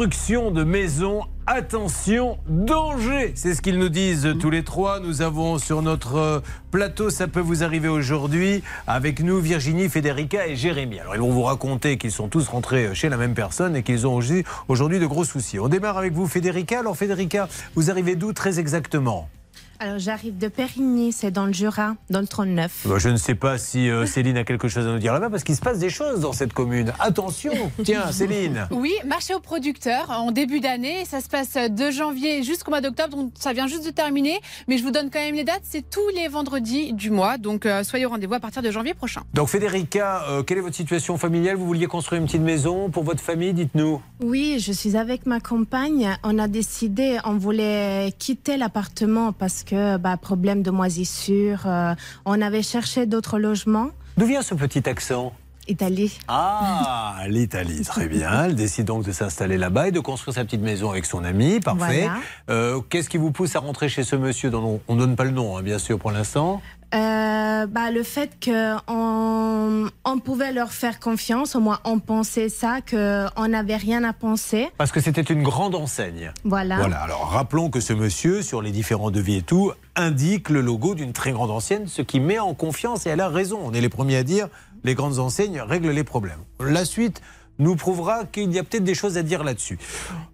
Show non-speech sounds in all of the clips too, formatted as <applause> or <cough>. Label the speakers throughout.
Speaker 1: construction de maisons. Attention, danger C'est ce qu'ils nous disent tous les trois. Nous avons sur notre euh, plateau, ça peut vous arriver aujourd'hui, avec nous Virginie, Federica et Jérémy. Alors ils vont vous raconter qu'ils sont tous rentrés chez la même personne et qu'ils ont aujourd'hui de gros soucis. On démarre avec vous Federica. Alors Federica, vous arrivez d'où très exactement?
Speaker 2: Alors j'arrive de Périgny, c'est dans le Jura, dans le 39.
Speaker 1: je ne sais pas si euh, Céline a quelque chose à nous dire là-bas parce qu'il se passe des choses dans cette commune. Attention, <laughs> tiens Céline.
Speaker 3: Oui, marché aux producteurs en début d'année, ça se passe de janvier jusqu'au mois d'octobre, donc ça vient juste de terminer. Mais je vous donne quand même les dates, c'est tous les vendredis du mois, donc euh, soyez au rendez-vous à partir de janvier prochain.
Speaker 1: Donc Federica, euh, quelle est votre situation familiale? Vous vouliez construire une petite maison pour votre famille, dites-nous.
Speaker 2: Oui, je suis avec ma compagne. On a décidé, on voulait quitter l'appartement parce que bah, problème de moisissure. Euh, on avait cherché d'autres logements.
Speaker 1: D'où vient ce petit accent
Speaker 2: Italie.
Speaker 1: Ah, l'Italie, très bien. Elle décide donc de s'installer là-bas et de construire sa petite maison avec son ami. Parfait. Euh, qu'est-ce qui vous pousse à rentrer chez ce monsieur dont on ne donne pas le nom, hein, bien sûr, pour l'instant?
Speaker 2: Euh, bah, le fait qu'on on pouvait leur faire confiance, au moins on pensait ça, qu'on n'avait rien à penser.
Speaker 1: Parce que c'était une grande enseigne.
Speaker 2: Voilà.
Speaker 1: Voilà. Alors rappelons que ce monsieur, sur les différents devis et tout, indique le logo d'une très grande enseigne, ce qui met en confiance et elle a raison. On est les premiers à dire les grandes enseignes règlent les problèmes. La suite nous prouvera qu'il y a peut-être des choses à dire là-dessus.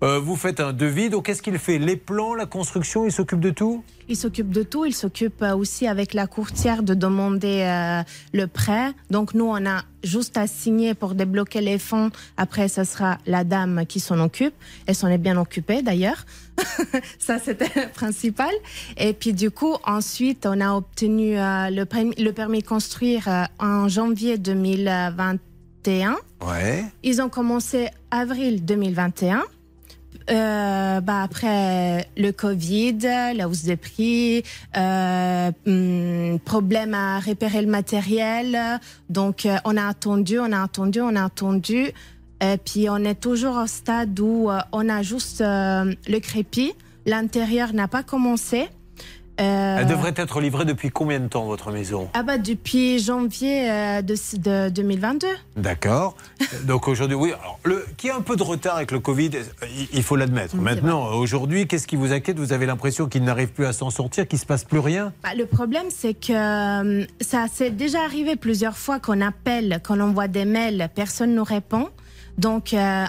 Speaker 1: Euh, vous faites un devis, donc qu'est-ce qu'il fait? Les plans, la construction, il s'occupe de tout?
Speaker 2: Il s'occupe de tout, il s'occupe euh, aussi avec la courtière de demander euh, le prêt. Donc nous, on a juste à signer pour débloquer les fonds. Après, ce sera la dame qui s'en occupe. Elle s'en est bien occupée d'ailleurs. <laughs> Ça, c'était le principal. Et puis du coup, ensuite, on a obtenu le, permis, le permis construire en janvier 2020
Speaker 1: Ouais.
Speaker 2: Ils ont commencé avril 2021. Euh, bah après le Covid, la hausse des prix, euh, hmm, problème à repérer le matériel. Donc euh, on a attendu, on a attendu, on a attendu. Et puis on est toujours au stade où on a juste le crépi. L'intérieur n'a pas commencé.
Speaker 1: Euh, Elle devrait être livrée depuis combien de temps, votre maison?
Speaker 2: Ah bah depuis janvier euh, de, de, 2022.
Speaker 1: D'accord. Donc aujourd'hui, oui. Alors, le, qui a un peu de retard avec le Covid, il, faut l'admettre. Maintenant, aujourd'hui, qu'est-ce qui vous inquiète? Vous avez l'impression qu'il n'arrive plus à s'en sortir, qu'il ne se passe plus rien?
Speaker 2: Bah, Le problème, c'est que euh, ça s'est déjà arrivé plusieurs fois qu'on appelle, qu'on envoie des mails, personne ne nous répond. Donc, euh,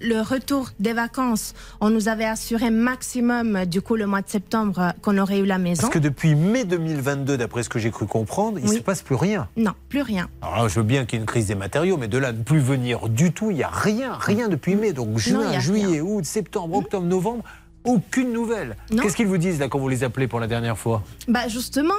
Speaker 2: le retour des vacances, on nous avait assuré maximum, du coup, le mois de septembre, qu'on aurait eu la maison.
Speaker 1: Parce que depuis mai 2022, d'après ce que j'ai cru comprendre, il ne se passe plus rien.
Speaker 2: Non, plus rien.
Speaker 1: Alors je veux bien qu'il y ait une crise des matériaux, mais de là, ne plus venir du tout, il n'y a rien, rien depuis mai. Donc, juin, juillet, août, septembre, octobre, novembre, aucune nouvelle. Qu'est-ce qu'ils vous disent là quand vous les appelez pour la dernière fois?
Speaker 2: Bah justement,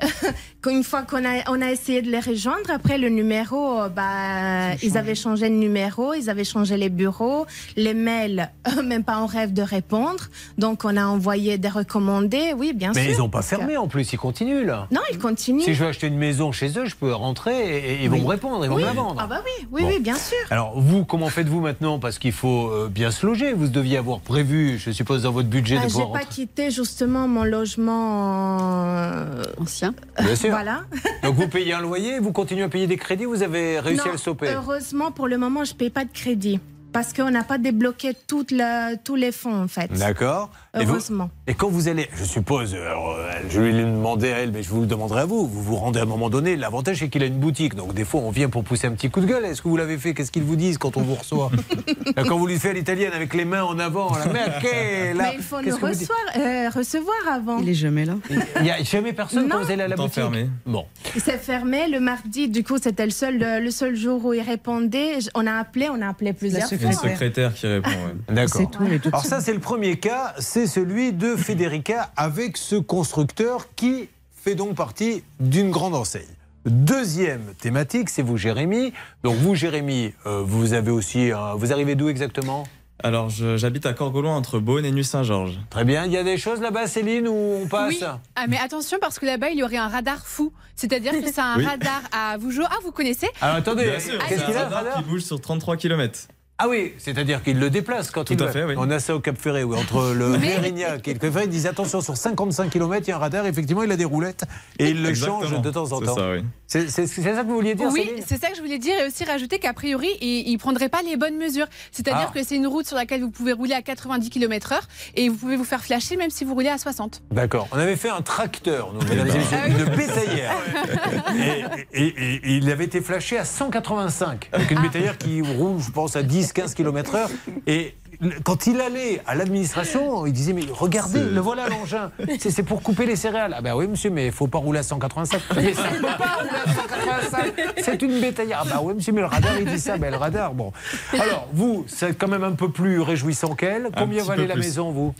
Speaker 2: <laughs> une fois qu'on a, on a essayé de les rejoindre, après le numéro, bah, ils avaient changé de numéro, ils avaient changé les bureaux, les mails, <laughs> même pas en rêve de répondre. Donc on a envoyé des recommandés, oui, bien
Speaker 1: sûr.
Speaker 2: Mais
Speaker 1: ils n'ont pas fermé en plus, ils continuent là.
Speaker 2: Non, ils continuent.
Speaker 1: Si je veux acheter une maison chez eux, je peux rentrer et, ils vont me répondre, ils vont me la vendre.
Speaker 2: Ah bah oui, oui, oui, bien sûr.
Speaker 1: Alors vous, comment faites-vous maintenant? Parce qu'il faut euh, bien se loger. Vous deviez avoir prévu, je suppose, dans votre budget
Speaker 2: bah,
Speaker 1: de
Speaker 2: pouvoir. J'ai pas quitté justement mon logement
Speaker 3: euh,
Speaker 1: Bien sûr.
Speaker 2: Voilà. <laughs>
Speaker 1: Donc vous payez un loyer, vous continuez à payer des crédits, vous avez réussi à le stopper
Speaker 2: Heureusement, pour le moment, je ne paye pas de crédit. Parce qu'on n'a pas débloqué toute tous les fonds, en fait.
Speaker 1: D'accord.
Speaker 2: Heureusement.
Speaker 1: Et, quand vous allez, je suppose, euh, je lui ai demandé à elle, mais je vous le demanderai à vous, vous vous rendez à un moment donné, l'avantage c'est qu'il a une boutique, donc des fois on vient pour pousser un petit coup de gueule. Est-ce que vous l'avez fait? Qu'est-ce qu'ils vous disent quand on vous reçoit? <laughs> Quand vous lui faites à l'italienne avec les mains en avant, la
Speaker 2: mais il faut nous euh, recevoir avant.
Speaker 3: Il est jamais là.
Speaker 1: Il n'y a jamais personne quand vous allez à la boutique
Speaker 4: fermé.
Speaker 1: Bon.
Speaker 2: C'est fermé le mardi, du coup c'était le seul, le seul jour où il répondait. On a appelé, on a appelé plusieurs fois.
Speaker 4: C'est une secrétaire qui répond. <laughs>
Speaker 1: D'accord. Alors ça c'est le premier cas, c'est celui de Federica avec ce constructeur qui fait donc partie d'une grande enseigne. Deuxième thématique, c'est vous, Jérémy. Donc vous, Jérémy, euh, vous avez aussi, vous arrivez d'où exactement?
Speaker 4: Alors, j'habite à Corgolon entre Beaune et Nuit-Saint-Georges.
Speaker 1: Très bien. Il y a des choses là-bas, Céline, où on passe?
Speaker 3: Oui. Ah, mais attention, parce que là-bas, il y aurait un radar fou. C'est-à-dire que c'est un radar à Vougeot. Ah, vous connaissez?
Speaker 1: Alors, attendez,
Speaker 4: qu'est-ce qu'il a, un radar qui bouge sur 33 km.
Speaker 1: Ah oui, c'est-à-dire qu'il le déplace quand
Speaker 4: Tout
Speaker 1: il
Speaker 4: à fait, oui.
Speaker 1: On a ça au Cap Ferré, oui, entre le <laughs> Mérignac et le Cap Ferré. Ils disent attention, sur 55 km, il y a un radar. Effectivement, il a des roulettes et il le
Speaker 4: Exactement.
Speaker 1: change de temps en
Speaker 4: C'est
Speaker 1: temps.
Speaker 4: ça, oui.
Speaker 1: C'est ça que vous vouliez dire
Speaker 3: Oui, c'est ça que je voulais dire et aussi rajouter qu'a priori, il ne prendrait pas les bonnes mesures. C'est-à-dire
Speaker 1: Ah.
Speaker 3: que c'est une route sur laquelle vous pouvez rouler à 90 km/h et vous pouvez vous faire flasher même si vous roulez à 60.
Speaker 1: D'accord. On avait fait un tracteur, nous, mesdames et
Speaker 4: ben.
Speaker 1: messieurs,
Speaker 3: Ah
Speaker 1: une bétaillère. <laughs> et, et- et- et il avait été flashé à 185. Avec une bétaillère qui roule, je pense, à 10-15 km/h. Et quand il allait à l'administration, il disait Mais regardez, le voilà l'engin. C'est c'est pour couper les céréales. Ah ben oui, monsieur, mais il faut pas rouler à 185. <laughs> Mais ça ne peut pas rouler à 185. C'est une bétaillère. Ah ben oui, monsieur, mais le radar, il dit ça. Ben le radar, bon. Alors, vous, c'est quand même un peu plus réjouissant qu'elle. Combien valait la
Speaker 4: plus.
Speaker 1: maison, vous?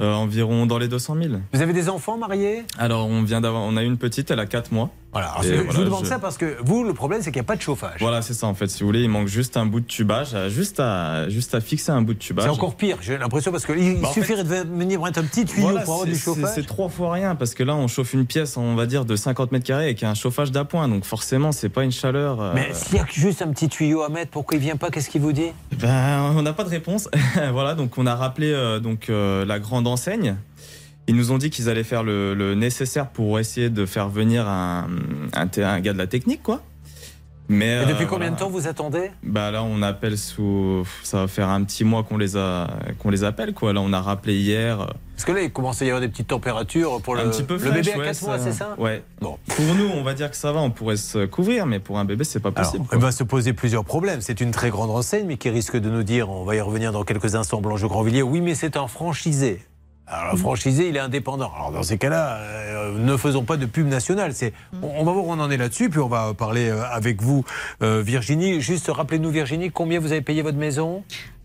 Speaker 4: Euh, environ dans les 200 000.
Speaker 1: Vous avez des enfants mariés?
Speaker 4: Alors, on vient d'avoir, on a une petite, elle a 4 mois.
Speaker 1: Voilà,
Speaker 4: Et
Speaker 1: je
Speaker 4: voilà,
Speaker 1: vous demande
Speaker 4: je-
Speaker 1: ça parce que vous, le problème, c'est qu'il n'y a pas de chauffage.
Speaker 4: Voilà, c'est ça en fait. Si vous voulez, il manque juste un bout de tubage, euh, juste à, juste à fixer un bout de tubage.
Speaker 1: C'est encore pire, j'ai l'impression, parce qu'il
Speaker 4: Bah,
Speaker 1: suffirait de venir mettre un petit tuyau
Speaker 4: Voilà,
Speaker 1: pour avoir du chauffage.
Speaker 4: C'est trois fois rien parce que là, on chauffe une pièce, on va dire, de 50 mètres carrés avec un chauffage d'appoint. Donc forcément, c'est pas une chaleur. euh,
Speaker 1: Mais s'il y a juste un petit tuyau à mettre, pourquoi il vient pas Qu'est-ce qu'il vous dit?
Speaker 4: Ben, on n'a pas de réponse. <laughs> voilà, donc on a rappelé euh, donc euh, la grande enseigne. Ils nous ont dit qu'ils allaient faire le, le nécessaire pour essayer de faire venir un, un, te- un gars de la technique, quoi. Mais
Speaker 1: Et depuis
Speaker 4: euh,
Speaker 1: combien de temps vous attendez?
Speaker 4: Bah là, on appelle sous. Ça va faire un petit mois qu'on les a, qu'on les appelle, quoi. Là, on a rappelé hier. euh,
Speaker 1: Parce que là, il commence à y avoir des petites températures pour le,
Speaker 4: petit peu
Speaker 1: le bébé à
Speaker 4: ouais,
Speaker 1: 4 mois, c'est ça?
Speaker 4: Ouais.
Speaker 1: Bon.
Speaker 4: Pour nous, on va dire que ça va, on pourrait se couvrir, mais pour un bébé, c'est pas
Speaker 1: Alors,
Speaker 4: possible.
Speaker 1: il
Speaker 4: quoi.
Speaker 1: va se poser plusieurs problèmes. C'est une très grande enseigne, mais qui risque de nous dire, on va y revenir dans quelques instants, Blanche Grandvilliers, oui, mais c'est un franchisé. Alors, le franchisé, il est indépendant. Alors, dans ces cas-là, euh, ne faisons pas de pub nationale. C'est, on, on va voir où on en est là-dessus, puis on va parler euh, avec vous, euh, Virginie. Juste, rappelez-nous, Virginie, combien vous avez payé votre maison?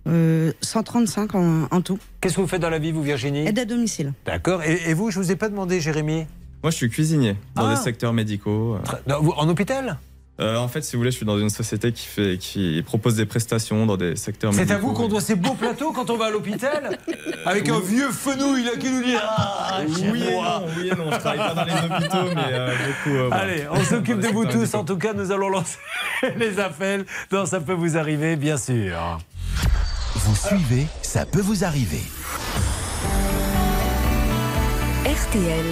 Speaker 5: Euh, 135 en, en tout.
Speaker 1: Qu'est-ce que vous faites dans la vie, vous, Virginie?
Speaker 5: Aide à domicile.
Speaker 1: D'accord. Et, et vous, je vous ai pas demandé, Jérémy?
Speaker 4: Moi, je suis cuisinier dans
Speaker 1: Ah.
Speaker 4: des secteurs médicaux.
Speaker 1: En hôpital?
Speaker 4: Euh, en fait, si vous voulez, je suis dans une société qui, fait, qui propose des prestations dans des secteurs
Speaker 1: C'est à vous qu'on doit ces beaux plateaux quand on va à l'hôpital Avec un vieux fenouil là, qui nous dit Ah,
Speaker 4: Oui et non, oui et non. Je travaille pas dans les hôpitaux, mais euh, beaucoup. euh, voilà.
Speaker 1: Allez, on s'occupe de vous tous. En tout cas, nous allons lancer <laughs> les appels. dans Ça peut vous arriver, bien sûr.
Speaker 6: Vous suivez, ça peut vous arriver.
Speaker 7: RTL.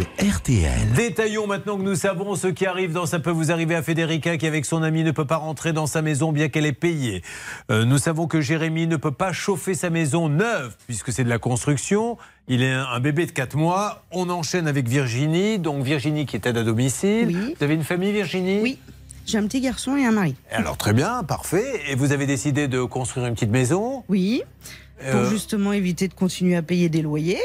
Speaker 6: Sur RTL.
Speaker 1: Détaillons maintenant que nous savons ce qui arrive dans Ça peut vous arriver à Federica qui avec son ami ne peut pas rentrer dans sa maison bien qu'elle est payée. Euh, nous savons que Jérémy ne peut pas chauffer sa maison neuve puisque c'est de la construction. Il est un un bébé de 4 mois. On enchaîne avec Virginie. Donc Virginie qui est aide à domicile.
Speaker 5: Oui.
Speaker 1: Vous avez une famille Virginie?
Speaker 5: Oui. J'ai un petit garçon et un mari.
Speaker 1: Alors très bien, parfait. Et vous avez décidé de construire une petite maison?
Speaker 5: Oui. Pour
Speaker 1: Euh,
Speaker 5: justement éviter de continuer à payer des loyers.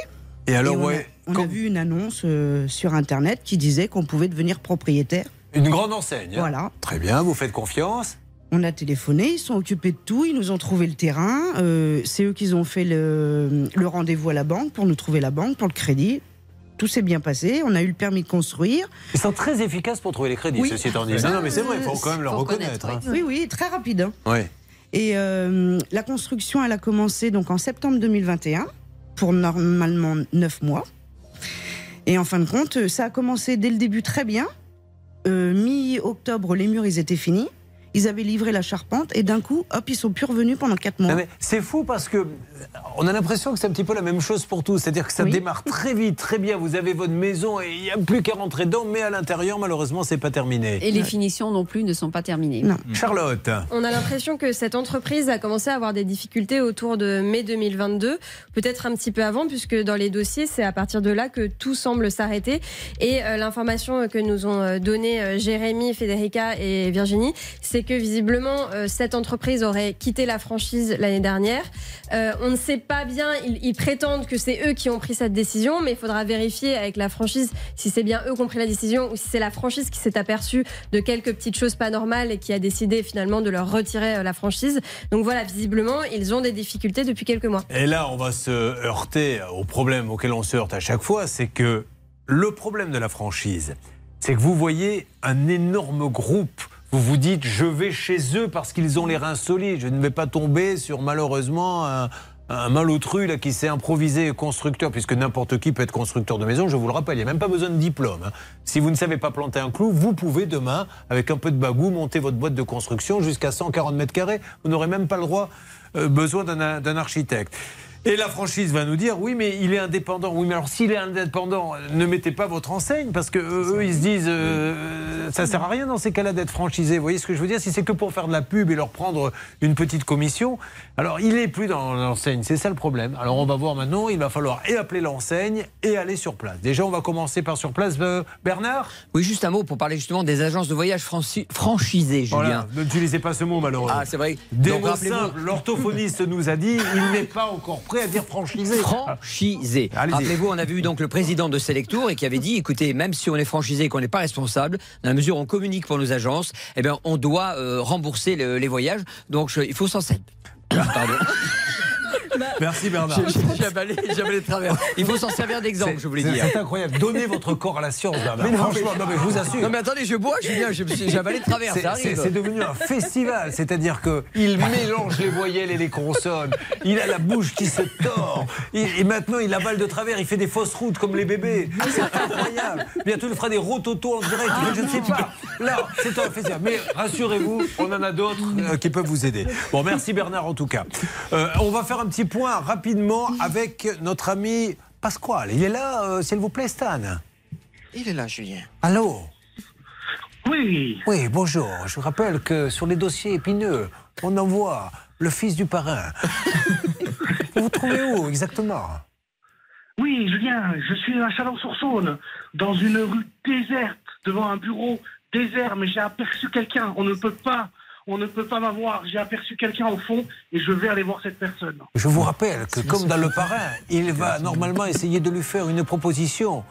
Speaker 1: Et alors
Speaker 5: Et on,
Speaker 1: ouais,
Speaker 5: a, on a vu une annonce euh, sur Internet qui disait qu'on pouvait devenir propriétaire.
Speaker 1: une grande enseigne.
Speaker 5: Voilà.
Speaker 1: Très bien, vous faites confiance.
Speaker 5: On a téléphoné, ils sont occupés de tout, ils nous ont trouvé le terrain. euh, c'est eux qui ont fait le, le rendez-vous à la banque pour nous trouver la banque, pour le crédit. Tout s'est bien passé, on a eu le permis de construire.
Speaker 1: Ils sont très efficaces pour trouver les crédits,
Speaker 5: Oui.
Speaker 1: ceci étant dit. Non, non, mais c'est vrai, il faut quand même le
Speaker 7: Faut
Speaker 1: reconnaître. hein.
Speaker 5: Oui, oui, très rapide. hein. Et euh, la construction, elle a commencé donc en septembre 2021 pour normalement 9 mois. Et en fin de compte, ça a commencé dès le début très bien. Euh, Mi-octobre, les murs, ils étaient finis. Ils avaient livré la charpente et d'un coup, hop, ils sont plus revenus pendant 4 mois.
Speaker 1: C'est fou parce que euh, on a l'impression que c'est un petit peu la même chose pour tous. C'est-à-dire que ça
Speaker 5: Oui.
Speaker 1: démarre <laughs> très vite, très bien. Vous avez votre maison et il n'y a plus qu'à rentrer dedans, mais à l'intérieur, malheureusement, c'est pas terminé.
Speaker 7: Et les finitions non plus ne sont pas terminées.
Speaker 5: Non.
Speaker 1: Charlotte,
Speaker 8: On a l'impression que cette entreprise a commencé à avoir des difficultés autour de mai 2022, peut-être un petit peu avant, puisque dans les dossiers, c'est à partir de là que tout semble s'arrêter. Et euh, l'information que nous ont euh, donnée Jérémy, Federica et Virginie, c'est que visiblement, euh, cette entreprise aurait quitté la franchise l'année dernière. Euh, on ne sait pas bien, ils, ils prétendent que c'est eux qui ont pris cette décision, mais il faudra vérifier avec la franchise si c'est bien eux qui ont pris la décision ou si c'est la franchise qui s'est aperçue de quelques petites choses pas normales et qui a décidé finalement de leur retirer euh, la franchise. Donc voilà, visiblement, ils ont des difficultés depuis quelques mois.
Speaker 1: et là, on va se heurter au problème auquel on se heurte à chaque fois, c'est que le problème de la franchise, c'est que vous voyez un énorme groupe. Vous vous dites, je vais chez eux parce qu'ils ont les reins solides. Je ne vais pas tomber sur malheureusement un, un malotru là, qui s'est improvisé constructeur, puisque n'importe qui peut être constructeur de maison, je vous le rappelle, il n'y a même pas besoin de diplôme. hein. Si vous ne savez pas planter un clou, vous pouvez demain, avec un peu de bagou, monter votre boîte de construction jusqu'à 140 mètres carrés. Vous n'aurez même pas le droit, euh, besoin d'un d'un architecte. Et la franchise va nous dire oui, mais il est indépendant. Oui, mais alors s'il est indépendant, ne mettez pas votre enseigne parce que eux, eux, ils se disent euh, ça sert à rien dans ces cas-là d'être franchisé. Vous voyez ce que je veux dire? Si c'est que pour faire de la pub et leur prendre une petite commission, alors il est plus dans l'enseigne. C'est ça le problème. Alors on va voir maintenant. Il va falloir et appeler l'enseigne et aller sur place. Déjà, on va commencer par sur place. Euh, Bernard?
Speaker 9: Oui, juste un mot pour parler justement des agences de voyage franchi- franchisées, Julien.
Speaker 1: Voilà, n'utilisez pas ce mot malheureusement.
Speaker 9: Ah, c'est vrai.
Speaker 1: Des
Speaker 9: Donc,
Speaker 1: mots simples. L'orthophoniste nous a dit il n'est pas encore prêt à dire franchisé.
Speaker 9: Franchisé. Rappelez-vous, on avait eu donc le président de Selectour et qui avait dit écoutez, même si on est franchisé et qu'on n'est pas responsable, dans la mesure où on communique pour nos agences, eh bien, on doit euh, rembourser le- les voyages. Donc, je- il faut s'en servir. <coughs> Pardon.
Speaker 1: Merci Bernard.
Speaker 9: J'ai- avalé, avalé de travers. Il faut s'en servir d'exemple,
Speaker 1: C'est-
Speaker 9: je voulais dire.
Speaker 1: C'est incroyable. Donnez votre corps à la science, Bernard.
Speaker 9: Mais non,
Speaker 1: Franchement,
Speaker 9: mais-
Speaker 1: non, mais je vous assure.
Speaker 9: Non mais attendez, je bois, Julien, je- j'ai avalé de travers,
Speaker 1: C'est-
Speaker 9: ça
Speaker 1: C'est
Speaker 9: arrive.
Speaker 1: c'est devenu un festival, c'est-à-dire qu'il mélange les voyelles et les consonnes. Il a la bouche qui se tord. Et, et maintenant, il avale de travers. Il fait des fausses routes comme les bébés. C'est incroyable. Bientôt, il fera des rototos en direct. je ne sais pas. Là, c'est un festival. Mais rassurez-vous, on en a d'autres euh, qui peuvent vous aider. Bon, merci Bernard en tout cas. Euh, on va faire un petit point rapidement avec notre ami Pasquale. Il est là, euh, s'il vous plaît, Stan.
Speaker 10: Il est là, Julien.
Speaker 1: Allô
Speaker 10: Oui.
Speaker 1: Oui, bonjour. Je vous rappelle que sur les dossiers épineux, on envoie le fils du parrain. <laughs> vous vous trouvez où exactement?
Speaker 10: Oui, Julien, je suis à Chalon-sur-Saône, dans une rue déserte, devant un bureau désert, mais j'ai aperçu quelqu'un. On ne peut pas, on ne peut pas m'avoir. J'ai aperçu quelqu'un au fond et je vais aller voir cette personne.
Speaker 1: Je vous rappelle que comme dans le parrain, il va normalement essayer de lui faire une proposition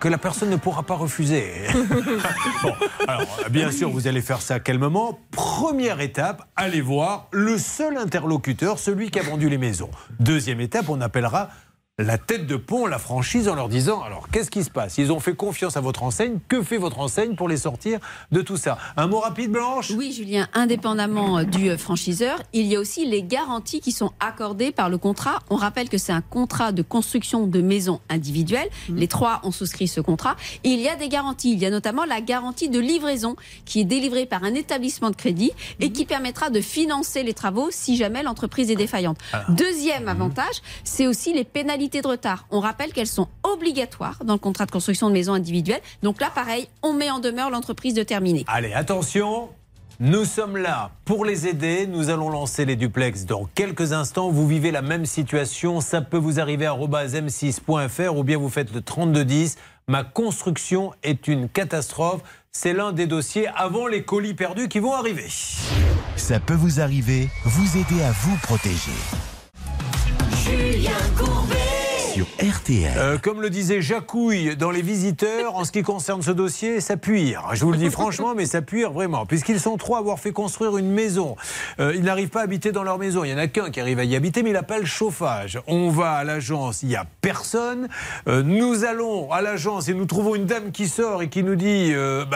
Speaker 1: que la personne ne pourra pas refuser. <laughs> bon, alors bien sûr, vous allez faire ça calmement. Première étape, allez voir le seul interlocuteur, celui qui a vendu les maisons. Deuxième étape, on appellera la tête de pont, la franchise, en leur disant alors qu'est-ce qui se passe? Ils ont fait confiance à votre enseigne. Que fait votre enseigne pour les sortir de tout ça? Un mot rapide, Blanche?
Speaker 7: Oui, Julien, indépendamment euh, du euh, franchiseur, il y a aussi les garanties qui sont accordées par le contrat. On rappelle que c'est un contrat de construction de maisons individuelles. Les trois ont souscrit ce contrat. Et il y a des garanties. Il y a notamment la garantie de livraison qui est délivrée par un établissement de crédit et qui permettra de financer les travaux si jamais l'entreprise est défaillante. Deuxième avantage, c'est aussi les pénalités de retard. On rappelle qu'elles sont obligatoires dans le contrat de construction de maisons individuelles. Donc là, pareil, on met en demeure l'entreprise de terminer.
Speaker 1: Allez, attention. Nous sommes là pour les aider. Nous allons lancer les duplex dans quelques instants. Vous vivez la même situation. Ça peut vous arriver à m6.fr ou bien vous faites le 3210. Ma construction est une catastrophe. C'est l'un des dossiers avant les colis perdus qui vont arriver.
Speaker 6: Ça peut vous arriver, vous aider à vous protéger.
Speaker 1: Euh, comme le disait Jacouille dans Les Visiteurs, en ce qui concerne ce dossier, ça puire. Je vous le dis franchement, mais ça puire vraiment. Puisqu'ils sont trois à avoir fait construire une maison. Euh, ils n'arrivent pas à habiter dans leur maison. Il n'y en a qu'un qui arrive à y habiter, mais il n'a pas le chauffage. On va à l'agence, il n'y a personne. Euh, nous allons à l'agence et nous trouvons une dame qui sort et qui nous dit, euh,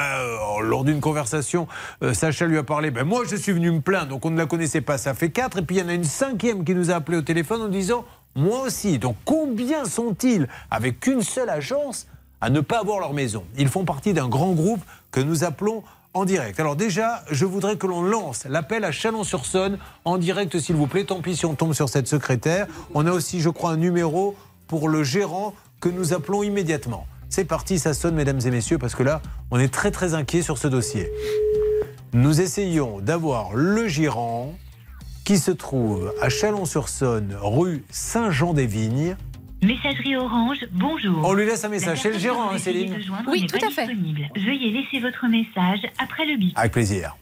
Speaker 1: lors d'une conversation, Sacha lui a parlé, ben, moi je suis venu me plaindre, donc on ne la connaissait pas, ça fait quatre. Et puis il y en a une cinquième qui nous a appelé au téléphone en disant, moi aussi. Donc combien sont-ils avec une seule agence à ne pas avoir leur maison? Ils font partie d'un grand groupe que nous appelons en direct. Alors déjà, je voudrais que l'on lance l'appel à Chalon-sur-Saône en direct, s'il vous plaît. Tant pis si on tombe sur cette secrétaire. On a aussi, je crois, un numéro pour le gérant que nous appelons immédiatement. C'est parti, ça sonne, mesdames et messieurs, parce que là, on est très très inquiet sur ce dossier. Nous essayons d'avoir le gérant qui se trouve à Chalon-sur-Saône, rue Saint-Jean-des-Vignes.
Speaker 11: Messagerie Orange, bonjour.
Speaker 1: On lui laisse un message. C'est le gérant, hein, Céline
Speaker 11: Oui, tout à fait. Veuillez laisser votre message après le bip.
Speaker 1: Avec plaisir.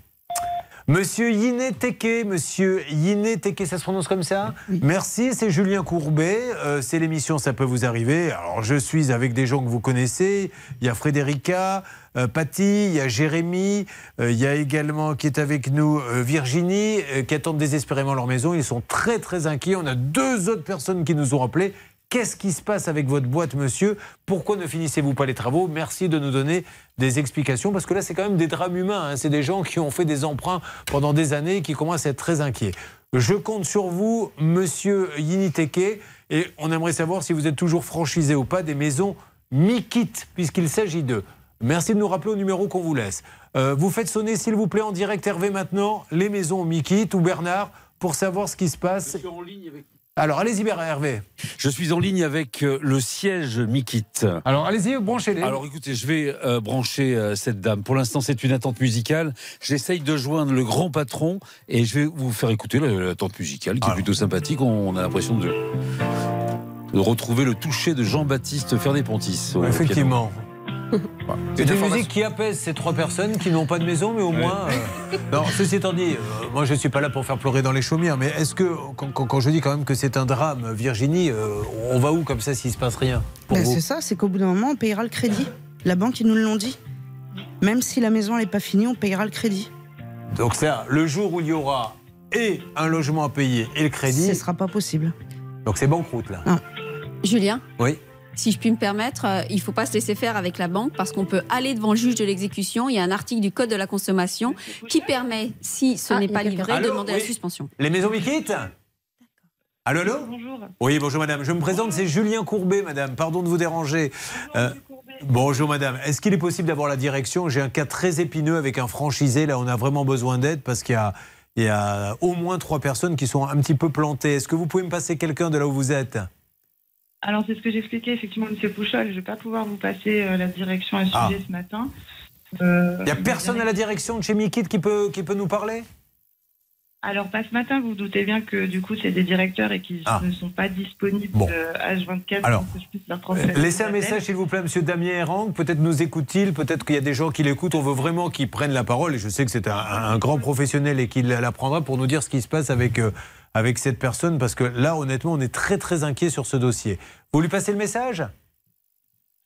Speaker 1: Monsieur Yiné Teke, monsieur Yiné Teke, ça se prononce comme ça Merci, c'est Julien Courbet. euh, c'est l'émission Ça peut vous arriver. Alors, je suis avec des gens que vous connaissez. Il y a Frédérica, euh, Patty, il y a Jérémy, euh, il y a également qui est avec nous euh, Virginie, euh, qui attendent désespérément leur maison. Ils sont très, très inquiets. On a deux autres personnes qui nous ont appelés. Qu'est-ce qui se passe avec votre boîte, monsieur? Pourquoi ne finissez-vous pas les travaux? Merci de nous donner des explications, parce que là, c'est quand même des drames humains. hein. C'est des gens qui ont fait des emprunts pendant des années et qui commencent à être très inquiets. Je compte sur vous, monsieur Yiniteke, et on aimerait savoir si vous êtes toujours franchisé ou pas des maisons Mikit, puisqu'il s'agit d'eux. Merci de nous rappeler au numéro qu'on vous laisse. Euh, vous faites sonner, s'il vous plaît, en direct Hervé maintenant, les maisons Mikit ou Bernard, pour savoir ce qui se passe. Alors, allez-y, Hervé.
Speaker 12: Je suis en ligne avec euh, le siège Mikit.
Speaker 1: Alors, allez-y, branchez-les.
Speaker 12: Alors, écoutez, je vais euh, brancher euh, cette dame. Pour l'instant, c'est une attente musicale. J'essaye de joindre le grand patron et je vais vous faire écouter la- l'attente musicale qui est plutôt sympathique. On a l'impression de, de retrouver le toucher de Jean-Baptiste Fernet-Pontis.
Speaker 1: Effectivement.
Speaker 12: piano. <laughs>
Speaker 1: C'est une musique qui apaise ces trois personnes qui n'ont pas de maison, mais au moins. euh, <laughs> Non, ceci étant dit, euh, moi je ne suis pas là pour faire pleurer dans les chaumières, mais est-ce que, quand, je dis quand même que c'est un drame, Virginie, euh, on va où comme ça s'il ne se passe rien
Speaker 5: Ben, c'est ça, c'est qu'au bout d'un moment, on payera le crédit. La banque, ils nous l'ont dit. Même si la maison n'est pas finie, on payera le crédit.
Speaker 1: Donc, ça, le jour où il y aura et un logement à payer et le crédit.
Speaker 5: Ce sera pas possible.
Speaker 1: Donc c'est banqueroute là.
Speaker 7: Julien
Speaker 1: Oui.
Speaker 7: Si je puis me permettre, euh, il ne faut pas se laisser faire avec la banque parce qu'on peut aller devant le juge de l'exécution. Il y a un article du Code de la consommation qui permet, si ce
Speaker 8: Ah,
Speaker 7: n'est pas livré, de demander
Speaker 1: oui.
Speaker 7: la suspension.
Speaker 1: Les maisons Mikit Allô, allô
Speaker 11: Bonjour.
Speaker 1: Oui, bonjour madame. Je me présente, c'est Julien Courbet, madame. Pardon de vous déranger. Euh, bonjour madame. Est-ce qu'il est possible d'avoir la direction? J'ai un cas très épineux avec un franchisé. Là, on a vraiment besoin d'aide parce qu'il y a, il y a au moins trois personnes qui sont un petit peu plantées. Est-ce que vous pouvez me passer quelqu'un de là où vous êtes?
Speaker 11: Alors, c'est ce que j'expliquais effectivement, M. Pouchol. Je ne vais pas pouvoir vous passer euh, la direction à ce
Speaker 1: Ah.
Speaker 11: sujet ce matin. Euh,
Speaker 1: Il n'y a personne à la direction de chez Mikit qui peut, qui peut nous parler?
Speaker 11: Alors, pas ce matin, vous vous doutez bien que du coup, c'est des directeurs et qui
Speaker 1: Ah.
Speaker 11: ne sont pas disponibles
Speaker 1: Bon.
Speaker 11: euh, H24
Speaker 1: Alors,
Speaker 11: pour que je puisse leur
Speaker 1: Euh,
Speaker 11: transférer.
Speaker 1: Laissez un message, s'il vous plaît, Monsieur Damien Erang. Peut-être nous écoute-t-il, peut-être qu'il y a des gens qui l'écoutent. On veut vraiment qu'il prenne la parole. Et je sais que c'est un, un grand professionnel et qu'il la prendra pour nous dire ce qui se passe avec, euh, avec cette personne. Parce que là, honnêtement, on est très, très inquiet sur ce dossier. Vous lui passez le message?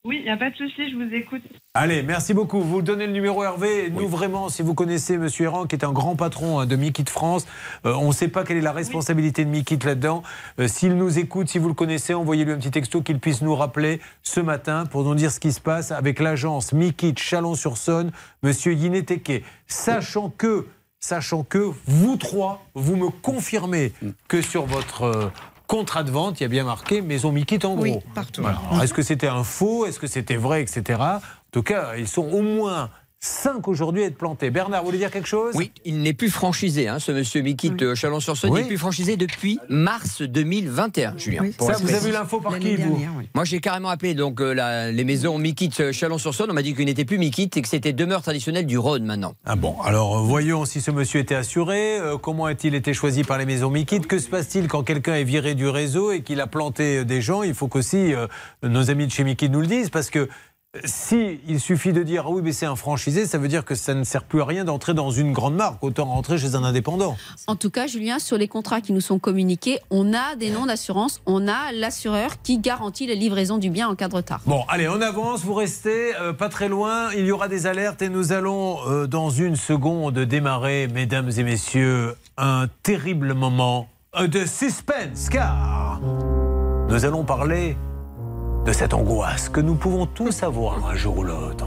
Speaker 11: Oui, il n'y a pas de souci, je vous écoute.
Speaker 1: Allez, merci beaucoup. Vous donnez le numéro Hervé. Nous, vraiment, si vous connaissez Monsieur Errand, qui est un grand patron hein, de Mikit France, euh, on ne sait pas quelle est la responsabilité de Mikit là-dedans. Euh, S'il nous écoute, si vous le connaissez, envoyez-lui un petit texto qu'il puisse nous rappeler ce matin pour nous dire ce qui se passe avec l'agence Mikit Chalon-sur-Saône, Monsieur Yineteke. Sachant que, sachant que vous trois, vous me confirmez que sur votre euh, contrat de vente, il y a bien marqué Maison Mikit en gros.
Speaker 5: Oui, partout.
Speaker 1: Voilà. Alors, Est-ce que c'était un faux? Est-ce que c'était vrai, etc. En tout cas, ils sont au moins cinq aujourd'hui à être plantés. Bernard, vous voulez dire quelque chose?
Speaker 9: Oui, il n'est plus franchisé, hein, ce monsieur Mikit euh, Chalon-sur-Saône.
Speaker 1: Oui.
Speaker 9: Il n'est plus franchisé depuis mars 2021, Julien.
Speaker 5: Oui.
Speaker 1: Ça, vous avez
Speaker 9: précis.
Speaker 1: eu l'info par qui, vous
Speaker 5: dernière, oui.
Speaker 9: Moi, j'ai carrément appelé donc euh, la- les maisons Mikit euh, Chalon-sur-Saône. On m'a dit qu'il n'était plus Mikit et que c'était demeure traditionnelle du Rhône maintenant.
Speaker 1: Ah bon, alors voyons si ce monsieur était assuré. euh, comment a-t-il été choisi par les maisons Mikit Que se passe-t-il quand quelqu'un est viré du réseau et qu'il a planté des gens? Il faut qu'aussi euh, nos amis de chez Mikit nous le disent parce que euh, si il suffit de dire ah oui mais c'est un franchisé, ça veut dire que ça ne sert plus à rien d'entrer dans une grande marque. Autant rentrer chez un indépendant.
Speaker 7: En tout cas, Julien, sur les contrats qui nous sont communiqués, on a des noms d'assurance, on a l'assureur qui garantit la livraison du bien en cas de retard.
Speaker 1: Bon, allez, on avance, vous restez euh, pas très loin, il y aura des alertes et nous allons euh, dans une seconde démarrer, mesdames et messieurs, un terrible moment euh, de suspense, car nous allons parler de cette angoisse que nous pouvons tous avoir un jour ou l'autre.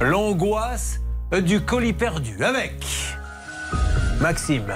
Speaker 1: L'angoisse du colis perdu avec Maxime.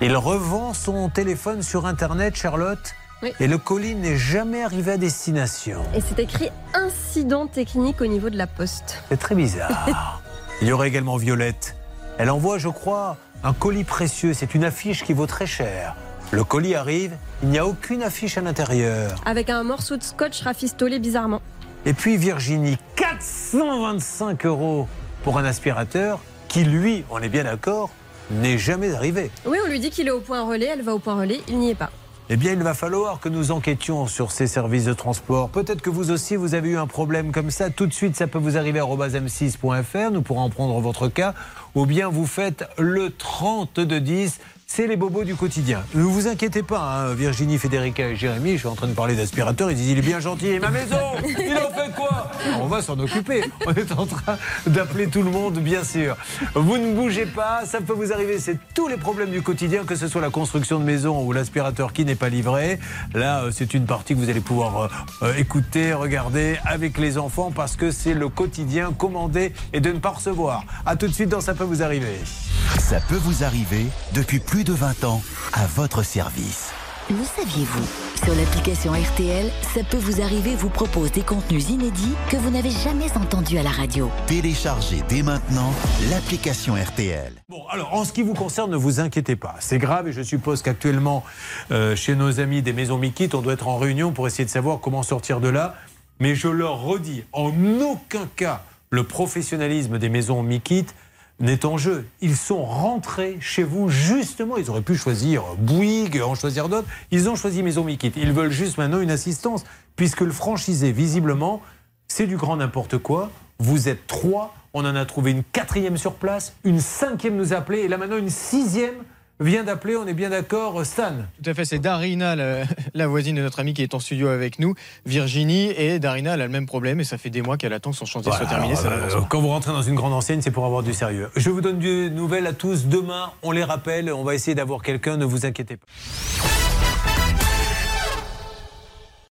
Speaker 1: Il revend son téléphone sur Internet, Charlotte,
Speaker 8: Oui.
Speaker 1: et le colis n'est jamais arrivé à destination.
Speaker 8: Et c'est écrit incident technique au niveau de la poste.
Speaker 1: C'est très bizarre. <laughs> Il y aurait également Violette. Elle envoie, je crois, un colis précieux. C'est une affiche qui vaut très cher. Le colis arrive, il n'y a aucune affiche à l'intérieur.
Speaker 8: Avec un morceau de scotch rafistolé bizarrement.
Speaker 1: Et puis Virginie, 425 euros pour un aspirateur qui, lui, on est bien d'accord, n'est jamais arrivé.
Speaker 8: Oui, on lui dit qu'il est au point relais, elle va au point relais, il n'y est pas.
Speaker 1: Eh bien, il va falloir que nous enquêtions sur ces services de transport. Peut-être que vous aussi, vous avez eu un problème comme ça. Tout de suite, ça peut vous arriver à m6.fr. Nous pourrons en prendre votre cas. Ou bien vous faites le 30 de 10. C'est les bobos du quotidien. Ne vous inquiétez pas, hein, Virginie, Federica et Jérémy, je suis en train de parler d'aspirateur, ils disent il est bien gentil, et ma maison, il en fait quoi? On va s'en occuper. On est en train d'appeler tout le monde, bien sûr. Vous ne bougez pas, ça peut vous arriver, c'est tous les problèmes du quotidien, que ce soit la construction de maison ou l'aspirateur qui n'est pas livré. Là, euh, c'est une partie que vous allez pouvoir euh, euh, écouter, regarder avec les enfants parce que c'est le quotidien, commander et de ne pas recevoir. A tout de suite dans Ça peut vous arriver.
Speaker 6: De 20 ans à votre service.
Speaker 13: Le saviez-vous? Sur l'application RTL, ça peut vous arriver vous propose des contenus inédits que vous n'avez jamais entendus à la radio.
Speaker 6: Téléchargez dès maintenant l'application RTL.
Speaker 1: Bon, alors en ce qui vous concerne, ne vous inquiétez pas. C'est grave et je suppose qu'actuellement, euh, chez nos amis des maisons Mikit, on doit être en réunion pour essayer de savoir comment sortir de là. Mais je leur redis, en aucun cas, le professionnalisme des maisons Mikit n'est en jeu. Ils sont rentrés chez vous justement. Ils auraient pu choisir Bouygues, en choisir d'autres. Ils ont choisi Maison Mikit. Ils veulent juste maintenant une assistance, puisque le franchisé, visiblement, c'est du grand n'importe quoi. Vous êtes trois. On en a trouvé une quatrième sur place. Une cinquième nous a appelé. Et là maintenant, une sixième vient d'appeler, on est bien d'accord, Stan
Speaker 14: Tout à fait, c'est Darina, la, <laughs> la voisine de notre amie qui est en studio avec nous, Virginie, et Darina, elle a le même problème et ça fait des mois qu'elle attend que son chantier soit terminé. ça
Speaker 1: Alors,
Speaker 14: n'avance
Speaker 1: euh, quand vous rentrez dans une grande enseigne, c'est pour avoir du sérieux. Je vous donne des nouvelles à tous. Demain, on les rappelle. On va essayer d'avoir quelqu'un. Ne vous inquiétez pas.